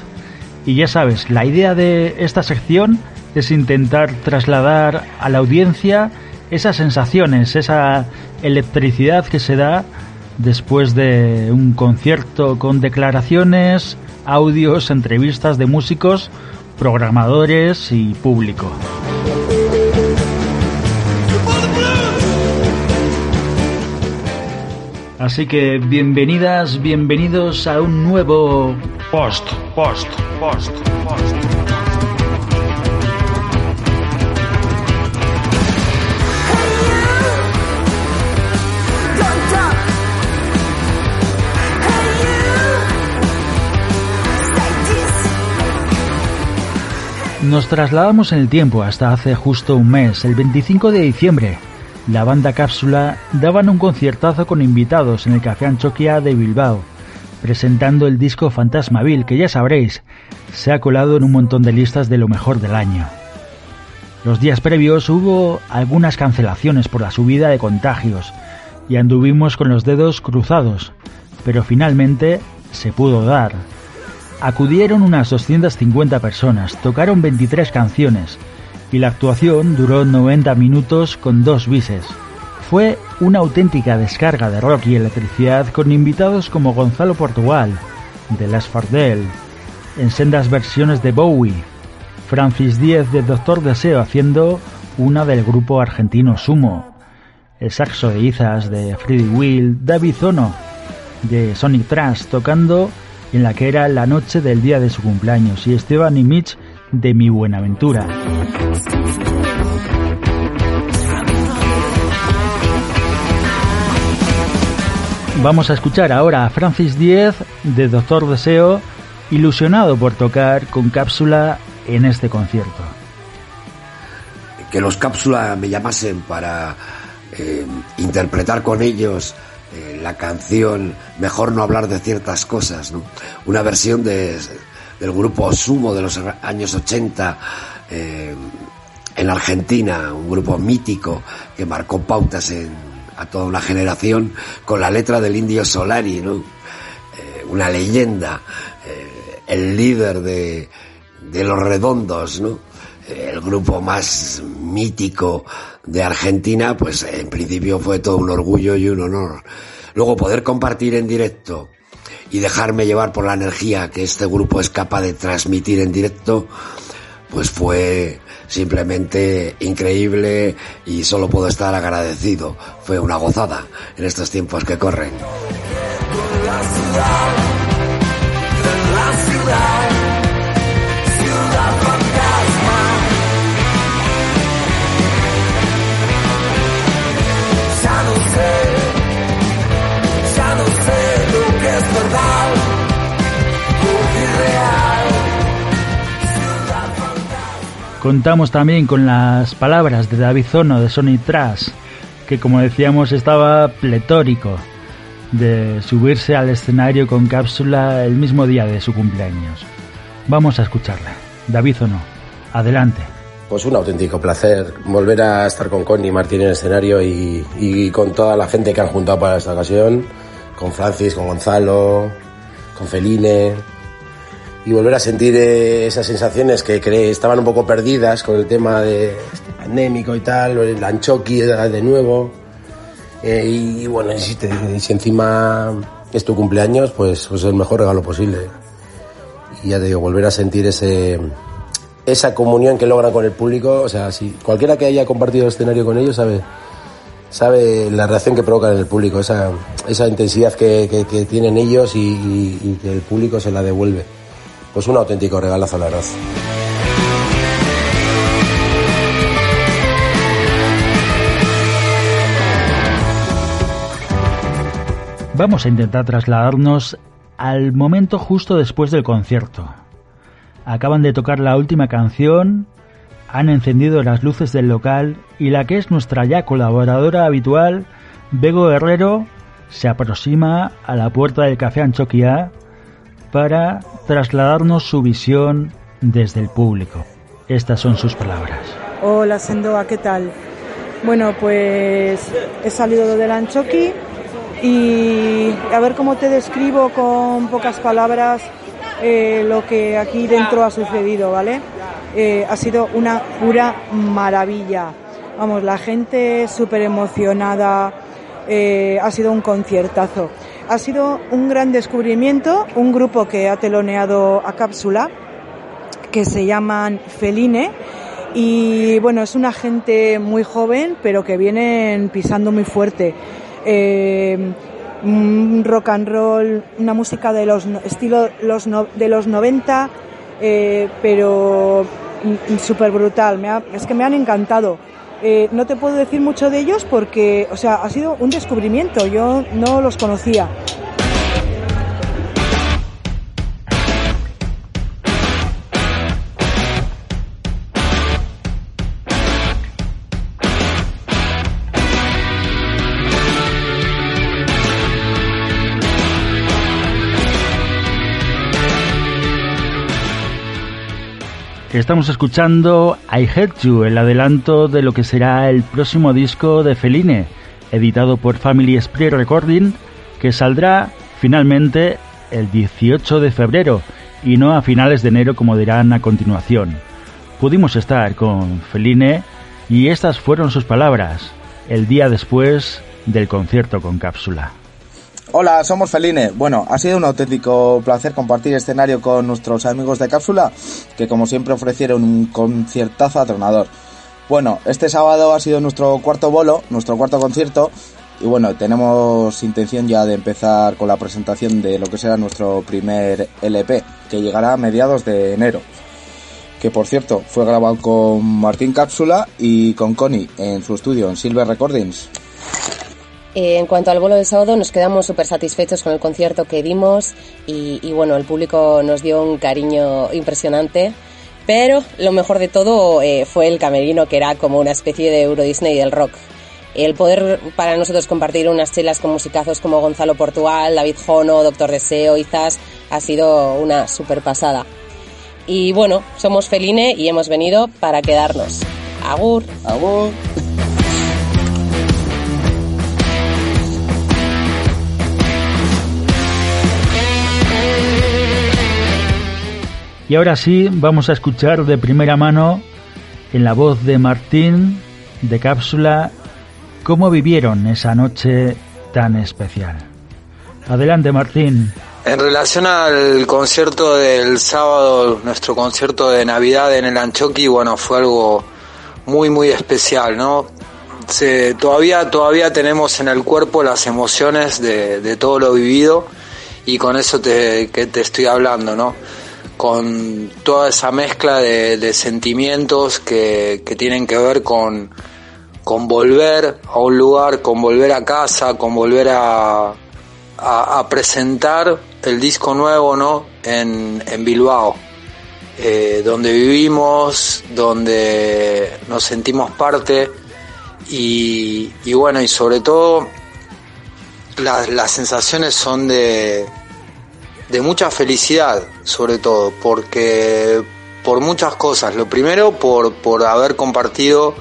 Y ya sabes, la idea de esta sección es intentar trasladar a la audiencia esas sensaciones, esa electricidad que se da después de un concierto con declaraciones, audios, entrevistas de músicos, programadores y público. Así que bienvenidas, bienvenidos a un nuevo post, post, post, post. Nos trasladamos en el tiempo hasta hace justo un mes, el 25 de diciembre, la banda Cápsula daban un conciertazo con invitados en el Café Anchoquia de Bilbao, presentando el disco Fantasmaville, que ya sabréis, se ha colado en un montón de listas de lo mejor del año. Los días previos hubo algunas cancelaciones por la subida de contagios y anduvimos con los dedos cruzados, pero finalmente se pudo dar. Acudieron unas 250 personas, tocaron 23 canciones, y la actuación duró 90 minutos con dos bises. Fue una auténtica descarga de rock y electricidad con invitados como Gonzalo Portugal, de Las Fardel, en sendas versiones de Bowie, Francis Díez de Doctor Deseo haciendo una del grupo argentino Sumo, el saxo de Izas de Freddie Will, David Zono de Sonic Trash tocando en la que era la noche del día de su cumpleaños y Esteban y Mitch de Mi Buenaventura. Vamos a escuchar ahora a Francis Diez de Doctor Deseo, ilusionado por tocar con cápsula en este concierto. Que los cápsula me llamasen para eh, interpretar con ellos eh, la canción Mejor no hablar de ciertas cosas, una versión de del grupo Sumo de los años 80 eh, en Argentina, un grupo mítico que marcó pautas en, a toda una generación con la letra del Indio Solari, ¿no? Eh, una leyenda, eh, el líder de, de Los Redondos, ¿no? el grupo más mítico de Argentina, pues en principio fue todo un orgullo y un honor. Luego poder compartir en directo y dejarme llevar por la energía que este grupo es capaz de transmitir en directo, pues fue simplemente increíble y solo puedo estar agradecido. Fue una gozada en estos tiempos que corren. Contamos también con las palabras de David Zono de Sony Trash, que como decíamos estaba pletórico de subirse al escenario con cápsula el mismo día de su cumpleaños. Vamos a escucharla. David Zono, adelante. Pues un auténtico placer volver a estar con Connie Martín en el escenario y, y con toda la gente que han juntado para esta ocasión, con Francis, con Gonzalo, con Feline, y volver a sentir eh, esas sensaciones que estaban un poco perdidas con el tema de este pandémico y tal, el Anchoqui de nuevo. Eh, y, bueno, y si, encima es tu cumpleaños, pues, pues es el mejor regalo posible. Y ya te digo, volver a sentir ese, esa comunión que logran con el público, o sea, si cualquiera que haya compartido el escenario con ellos sabe, sabe la reacción que provocan en el público, esa, esa intensidad que, tienen ellos y que el público se la devuelve pues un auténtico regalazo, la verdad. Vamos a intentar trasladarnos al momento justo después del concierto. Acaban de tocar la última canción, han encendido las luces del local y la que es nuestra ya colaboradora habitual, Bego Herrero, se aproxima a la puerta del Café Anchoquia para trasladarnos su visión desde el público. Estas son sus palabras. Hola Sendoa, ¿qué tal? Bueno, pues he salido del Anchoqui y a ver cómo te describo con pocas palabras eh, lo que aquí dentro ha sucedido, ¿vale? Eh, ha sido una pura maravilla. Vamos, la gente súper emocionada, eh, ha sido un conciertazo. Ha sido un gran descubrimiento, un grupo que ha teloneado a Cápsula, que se llaman Feline. Y bueno, es una gente muy joven, pero que vienen pisando muy fuerte. Eh, rock and roll, una música de los estilo los de los 90, eh, pero súper brutal. Me ha, es que me han encantado. Eh, no te puedo decir mucho de ellos porque, o sea, ha sido un descubrimiento. Yo no los conocía. Estamos escuchando I Hate You, el adelanto de lo que será el próximo disco de Feline, editado por Family Spree Recording, que saldrá finalmente el 18 de febrero y no a finales de enero como dirán a continuación. Pudimos estar con Feline y estas fueron sus palabras el día después del concierto con cápsula. Hola, somos Feline. Bueno, ha sido un auténtico placer compartir escenario con nuestros amigos de Cápsula, que como siempre ofrecieron un conciertazo atronador. Bueno, este sábado ha sido nuestro cuarto bolo, nuestro cuarto concierto, y bueno, tenemos intención ya de empezar con la presentación de lo que será nuestro primer LP, que llegará a mediados de enero. Que por cierto, fue grabado con Martín Cápsula y con Connie en su estudio en Silver Recordings. Eh, en cuanto al bolo del sábado, nos quedamos súper satisfechos con el concierto que dimos y, y, bueno, el público nos dio un cariño impresionante. Pero lo mejor de todo eh, fue el camerino, que era como una especie de Euro Disney del rock. El poder para nosotros compartir unas chelas con musicazos como Gonzalo Portugal, David Jono, Doctor Deseo, Izas, ha sido una super pasada. Y bueno, somos Feline y hemos venido para quedarnos. Agur. Agur. Y ahora sí, vamos a escuchar de primera mano, en la voz de Martín, de Cápsula, cómo vivieron esa noche tan especial. Adelante, Martín. En relación al concierto del sábado, nuestro concierto de Navidad en el Anchoqui, bueno, fue algo muy, muy especial, ¿no? Se, todavía, todavía tenemos en el cuerpo las emociones de, de todo lo vivido y con eso te, que te estoy hablando, ¿no? Con toda esa mezcla de, sentimientos que, que, tienen que ver con, con volver a un lugar, con volver a casa, con volver a, a, presentar el disco nuevo ¿no? en, en Bilbao. eh, donde vivimos, donde nos sentimos parte y, bueno, y sobre todo las sensaciones son de, de mucha felicidad, sobre todo, porque por muchas cosas. Lo primero, por, por haber compartido,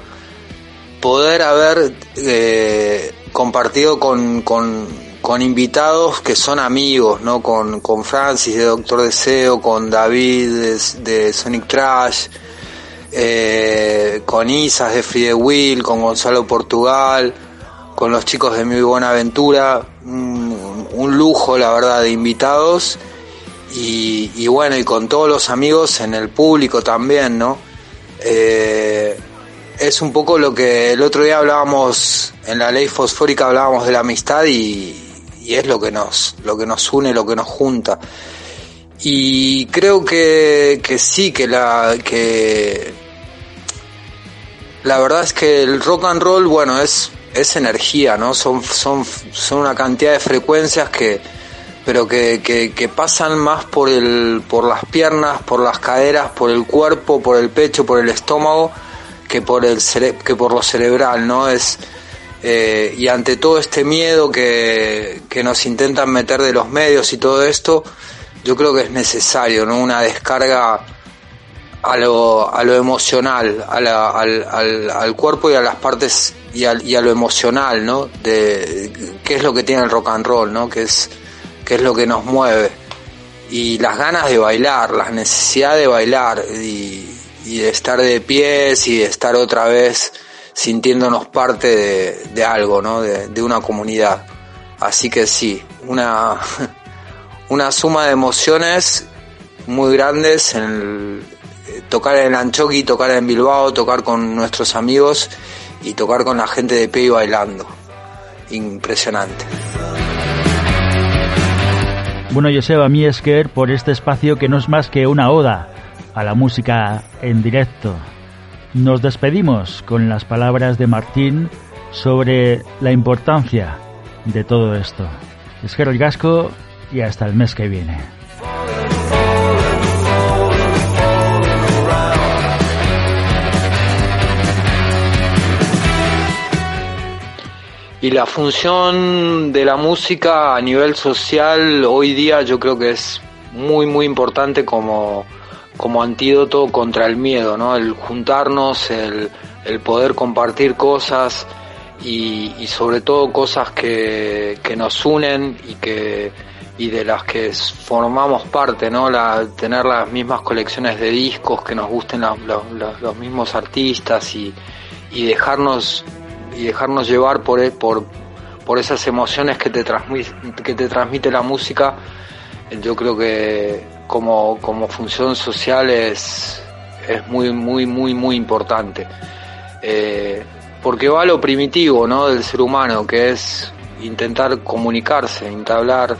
poder haber eh, compartido con, con, con, invitados que son amigos, ¿no? Con, con Francis de Doctor Deseo, con David de, Sonic Trash, eh, con Isas de Free Will, con Gonzalo Portugal, con los chicos de Muy Buena Aventura, un, lujo, la verdad, de invitados y, y, bueno, y con todos los amigos en el público también, ¿no? Eh, es un poco lo que el otro día hablábamos en la ley fosfórica hablábamos de la amistad y, y es lo que nos lo que nos une, lo que nos junta. Y creo que, que sí, que la que la verdad es que el rock and roll, bueno, es es energía, ¿no? Son son son una cantidad de frecuencias que pero que, que, pasan más por, el, por las piernas, por las caderas, por el cuerpo, por el pecho, por el estómago, que por, el cere que por lo cerebral, ¿no? Es, eh, y ante todo este miedo que, que nos intentan meter de los medios y todo esto, yo creo que es necesario, ¿no? Una descarga a lo, a lo emocional, a al, al, al, cuerpo y a las partes y, al, y a lo emocional, ¿no? De qué es lo que tiene el rock and roll, ¿no? Que es que es lo que nos mueve. Y las ganas de bailar, la necesidad de bailar y, de estar de pies y de estar otra vez sintiéndonos parte de, algo, ¿no? De, de, una comunidad. Así que sí, una, una suma de emociones muy grandes en el, tocar en Anchoqui, tocar en Bilbao, tocar con nuestros amigos y tocar con la gente de pie bailando. Impresionante. Bueno, Joseba Miesker por este espacio que no es más que una oda a la música en directo. Nos despedimos con las palabras de Martín sobre la importancia de todo esto. Esquero el Gasco y hasta el mes que viene. Y la función de la música a nivel social hoy día yo creo que es muy muy importante como, como antídoto contra el miedo, ¿no? El juntarnos, el, el poder compartir cosas y, sobre todo cosas que, que, nos unen y que y de las que formamos parte, ¿no? La, tener las mismas colecciones de discos, que nos gusten los, los, los mismos artistas y, y dejarnos y dejarnos llevar por, por, por esas emociones que te, transmite, que te transmite la música, yo creo que como, como función social es, es muy, muy, muy, muy importante. Eh, porque va a lo primitivo ¿no? del ser humano, que es intentar comunicarse, entablar,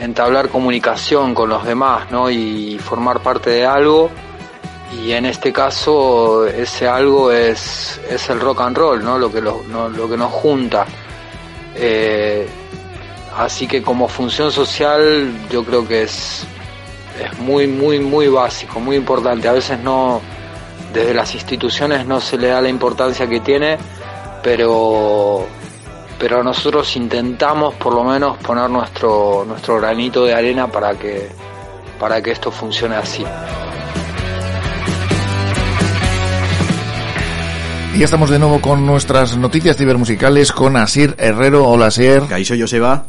entablar comunicación con los demás ¿no? y formar parte de algo y en este caso ese algo es, es el rock and roll, ¿no? Lo que, lo, no, lo que nos junta. Eh, así que como función social yo creo que es, es muy, muy, muy básico, muy importante. A veces no, desde las instituciones no se le da la importancia que tiene, pero, pero nosotros intentamos por lo menos poner nuestro, nuestro granito de arena para que, para que esto funcione así. Y estamos de nuevo con nuestras noticias cibermusicales con Asir Herrero. Hola, Asier. Caixo Joseba.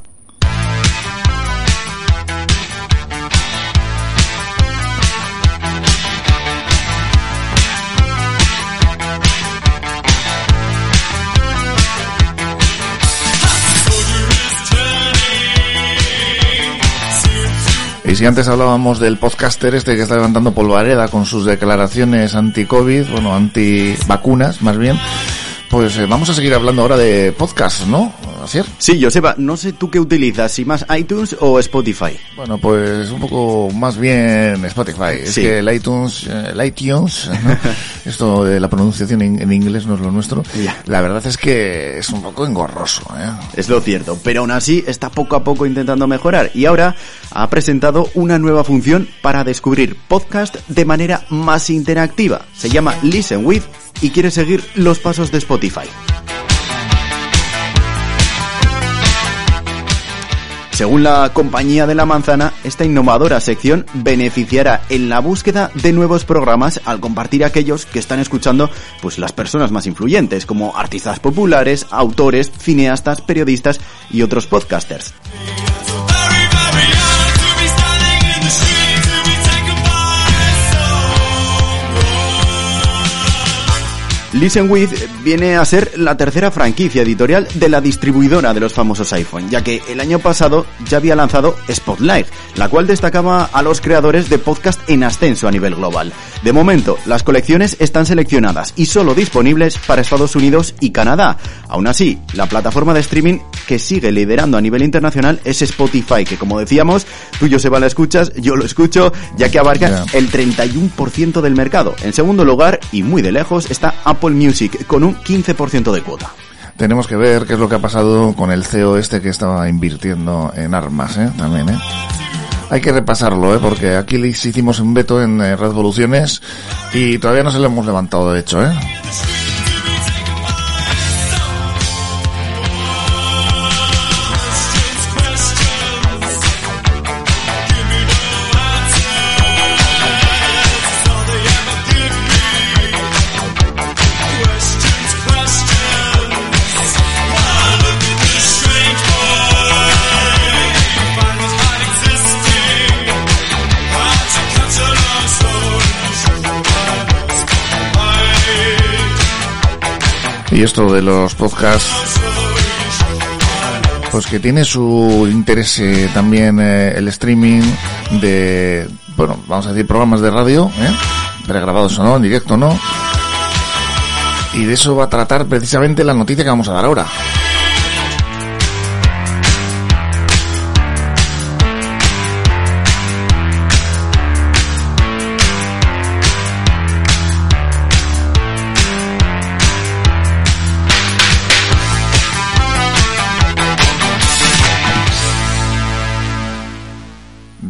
Y si antes hablábamos del podcaster este que está levantando polvareda con sus declaraciones anti-COVID, bueno, anti-vacunas más bien, Pues eh, vamos a seguir hablando ahora de podcast, ¿no? ¿Así? Sí, Joseba, no sé tú qué utilizas, si más iTunes o Spotify. Bueno, pues un poco más bien Spotify. Es Sí. que el iTunes, eh, el iTunes, ¿no? esto de la pronunciación en, en inglés no es lo nuestro. La verdad es que es un poco engorroso, ¿eh? Es lo cierto, pero aún así está poco a poco intentando mejorar y ahora ha presentado una nueva función para descubrir podcast de manera más interactiva. Se llama Listen With y quiere seguir los pasos de Spotify. Según la compañía de la manzana, esta innovadora sección beneficiará en la búsqueda de nuevos programas al compartir aquellos que están escuchando pues las personas más influyentes como artistas populares, autores, cineastas, periodistas y otros podcasters. Listen With viene a ser la tercera franquicia editorial de la distribuidora de los famosos iPhone, ya que el año pasado ya había lanzado Spotlight, la cual destacaba a los creadores de podcast en ascenso a nivel global. De momento, las colecciones están seleccionadas y solo disponibles para Estados Unidos y Canadá. Aún así, la plataforma de streaming que sigue liderando a nivel internacional es Spotify, que como decíamos, tú Joseba la escuchas, yo lo escucho, ya que abarca el 31% del mercado. En segundo lugar, y muy de lejos, está Apple Music, con un 15% de cuota. Tenemos que ver qué es lo que ha pasado con el CEO este que estaba invirtiendo en armas, ¿eh? También, ¿eh? Hay que repasarlo, ¿eh? Porque aquí les hicimos un veto en eh, Revoluciones y todavía no se lo hemos levantado, de hecho, ¿eh? Y esto de los podcasts, pues que tiene su interés eh, también eh, el streaming de, bueno, vamos a decir programas de radio, ¿eh? pregrabados o no, en directo o no. Y de eso va a tratar precisamente la noticia que vamos a dar ahora.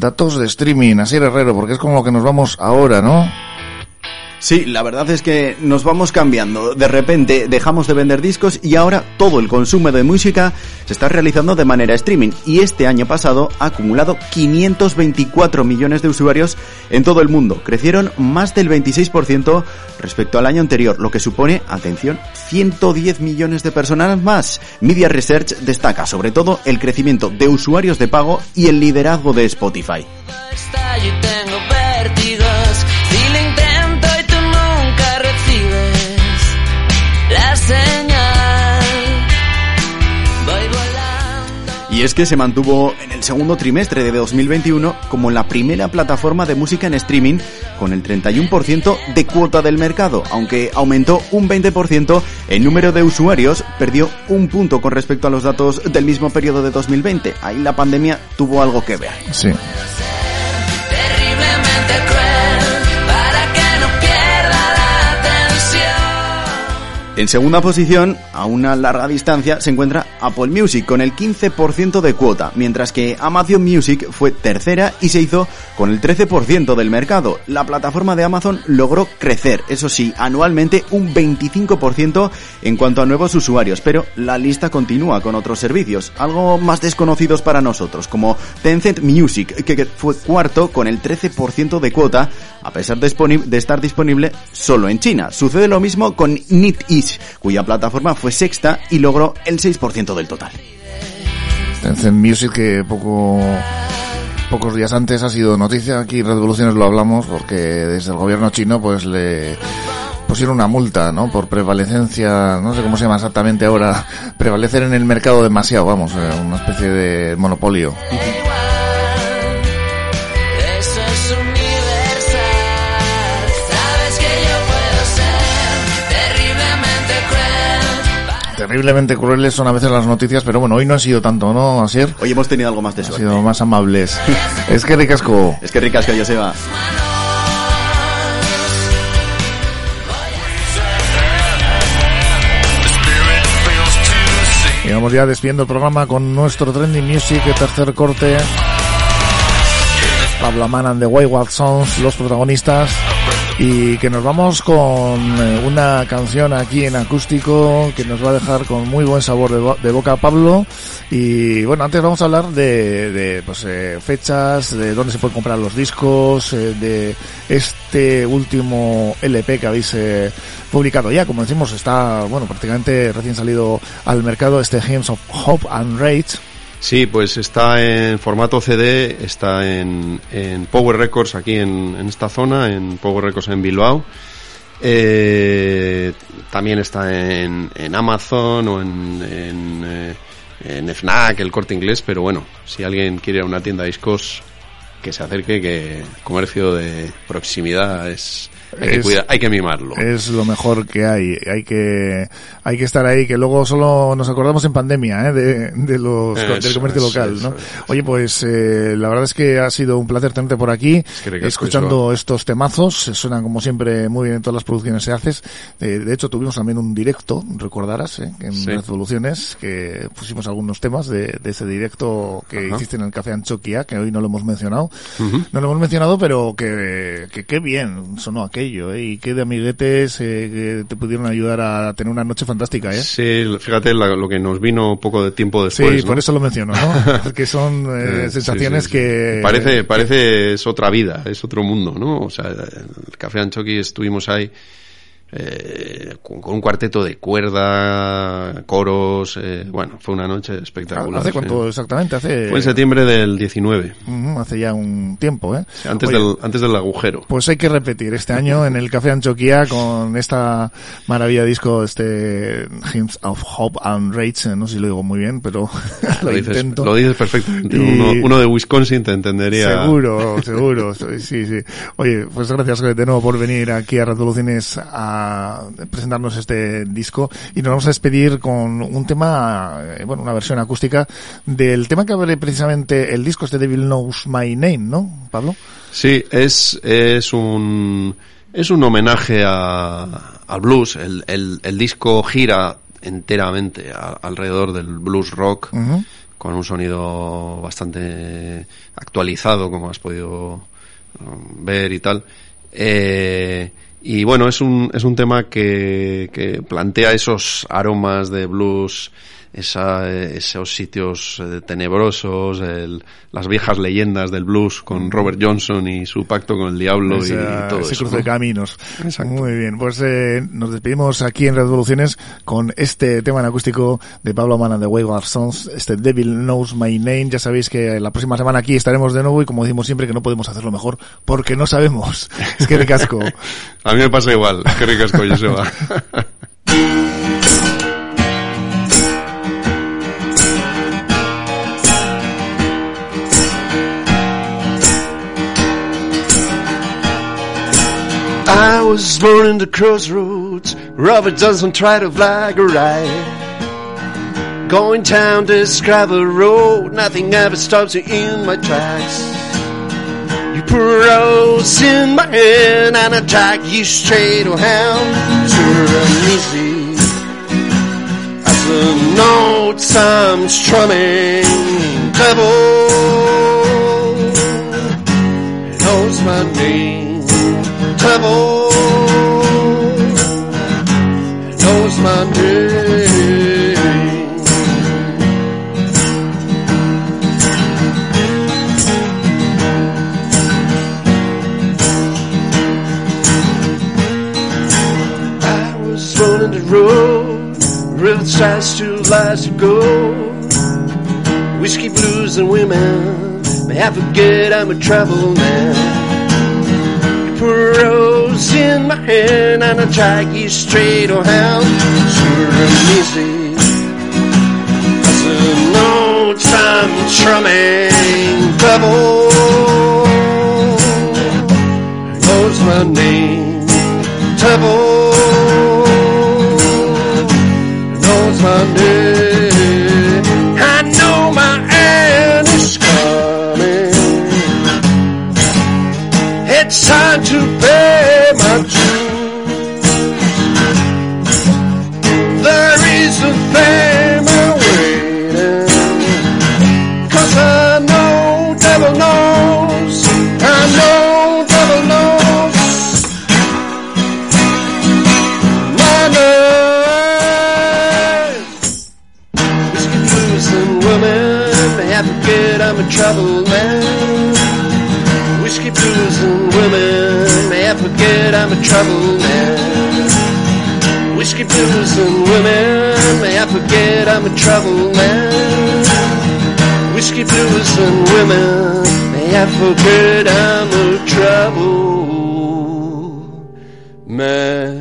Datos de streaming, así Herrero, porque es como lo que nos vamos ahora, ¿no? Sí, la verdad es que nos vamos cambiando. De repente dejamos de vender discos y ahora todo el consumo de música se está realizando de manera streaming. Y este año pasado ha acumulado 524 millones de usuarios en todo el mundo. Crecieron más del 26% respecto al año anterior, lo que supone, atención, 110 millones de personas más. Media Research destaca sobre todo el crecimiento de usuarios de pago y el liderazgo de Spotify. Y es que se mantuvo en el segundo trimestre de 2021 como la primera plataforma de música en streaming con el 31% de cuota del mercado, aunque aumentó un 20% el número de usuarios, perdió un punto con respecto a los datos del mismo periodo de 2020. Ahí la pandemia tuvo algo que ver. Sí. En segunda posición, a una larga distancia, se encuentra Apple Music con el 15% de cuota, mientras que Amazon Music fue tercera y se hizo con el 13% del mercado. La plataforma de Amazon logró crecer, eso sí, anualmente un 25% en cuanto a nuevos usuarios, pero la lista continúa con otros servicios, algo más desconocidos para nosotros, como Tencent Music, que fue cuarto con el 13% de cuota, a pesar de estar disponible solo en China. Sucede lo mismo con NetEase, cuya plataforma fue sexta y logró el 6% del total. Tencent Music que poco pocos días antes ha sido noticia aquí Revoluciones lo hablamos porque desde el gobierno chino pues le pusieron una multa, ¿no? Por prevalecencia, no sé cómo se llama exactamente ahora, prevalecer en el mercado demasiado, vamos, eh, una especie de monopolio. Terriblemente crueles son a veces las noticias, pero bueno, hoy no ha sido tanto, ¿no, Asier? Hoy hemos tenido algo más de Ha suerte. sido más amables. es que ricasco. Es que ricasco, Joseba. Y vamos ya despidiendo el programa con nuestro Trending Music, el tercer corte. Pablo Aman and the Wayward Sons, los protagonistas. Y que nos vamos con eh, una canción aquí en acústico que nos va a dejar con muy buen sabor de, bo- de boca Pablo. Y bueno, antes vamos a hablar de, de, pues, eh, fechas, de dónde se pueden comprar los discos, eh, de este último LP que habéis eh, publicado ya. Como decimos, está, bueno, prácticamente recién salido al mercado este Hymns of Hope and Rage. Sí, pues está en formato CD, está en, en Power Records aquí en, en esta zona, en Power Records en Bilbao. Eh, también está en, en Amazon o en, en, eh, FNAC, el corte inglés, pero bueno, si alguien quiere una tienda de discos, que se acerque, que comercio de proximidad es... Hay que, Es- cuidar- hay que mimarlo. Es lo mejor que hay. Hay que, hay que estar ahí, que luego solo nos acordamos en pandemia, ¿eh? de, de los, Eso, del comercio eso, local, eso, ¿no? Oye, pues, eh, la verdad es que ha sido un placer tenerte por aquí, que ricasco, escuchando estos temazos. Suenan como siempre muy bien en todas las producciones que haces. Eh, de hecho, tuvimos también un directo, recordarás, ¿eh? en Sí. Revoluciones, que pusimos algunos temas de, de ese directo que Ajá. hiciste en el Café Anchoquia, que hoy no lo hemos mencionado. Ujú. No lo hemos mencionado, pero que, que qué bien sonó aquello, ¿eh? Y qué de amiguetes eh, que te pudieron ayudar a tener una noche fantástica, ¿eh? Sí, fíjate la- lo que nos vino poco de tiempo después. sí, por eso lo menciono, ¿no? que son eh, sensaciones sí, sí, sí. que... Parece, parece es otra vida, es otro mundo, ¿no? O sea, el Café Anchoqui estuvimos ahí eh, con, con un cuarteto de cuerda, coros, eh, bueno, fue una noche espectacular. ¿Hace cuánto sí. exactamente? Hace... Fue en septiembre del 19, Ujú, hace ya un tiempo, ¿eh? antes, Oye, del, antes del agujero. Pues hay que repetir este año en el Café Anchoquia con esta maravilla disco, este Hymns of Hope and Rage, no sé si lo digo muy bien, pero lo, Lo dices, intento. lo dices perfectamente. Y- Uno, uno de Wisconsin te entendería. Seguro, seguro, sí, sí. Oye, pues gracias de nuevo por venir aquí a Revoluciones a presentarnos este disco y nos vamos a despedir con un tema, eh, bueno, una versión acústica del tema que abre precisamente el disco, este Devil Knows My Name, ¿no, Pablo? Sí, es, es un, es un homenaje a, al blues. El, el, el disco gira enteramente a- alrededor del blues rock, con un sonido bastante actualizado, como has podido um, ver y tal. Eh, y bueno, es un, es un tema que, que plantea esos aromas de blues, esa, eh, esos sitios eh, tenebrosos, el- las viejas leyendas del blues con Robert Johnson y su pacto con el diablo y, Esa- todo ese eso. cruce ¿no? de caminos. Muy bien, pues eh, nos despedimos aquí en Revoluciones con este tema en acústico de Pablo Mana de Wayward Sons, este Devil Knows My Name. Ya sabéis que la próxima semana aquí estaremos de nuevo y como decimos siempre que no podemos hacerlo mejor porque no sabemos. Es que ricasco. A mí me pasa igual. Qué ricasco, Joseba. was born in the crossroads. Robert Johnson tried to flag a ride. Going down this gravel road, nothing ever stops me in my tracks. You put a rose in my hand and I drag you straight to hell. Turn easy as the notes I'm strumming. Devil knows my name. Devil my name. I was running the road, real fast to lies to go. Whiskey blues and women, may I forget I'm a travel man. Rose in my hand and I drag you straight to hell. Sure and easy. As the notes I'm strumming, double knows my name. Devil knows my whiskey blues and women. May I forget I'm a troubled man. Whiskey blues and women. May I forget I'm a troubled man.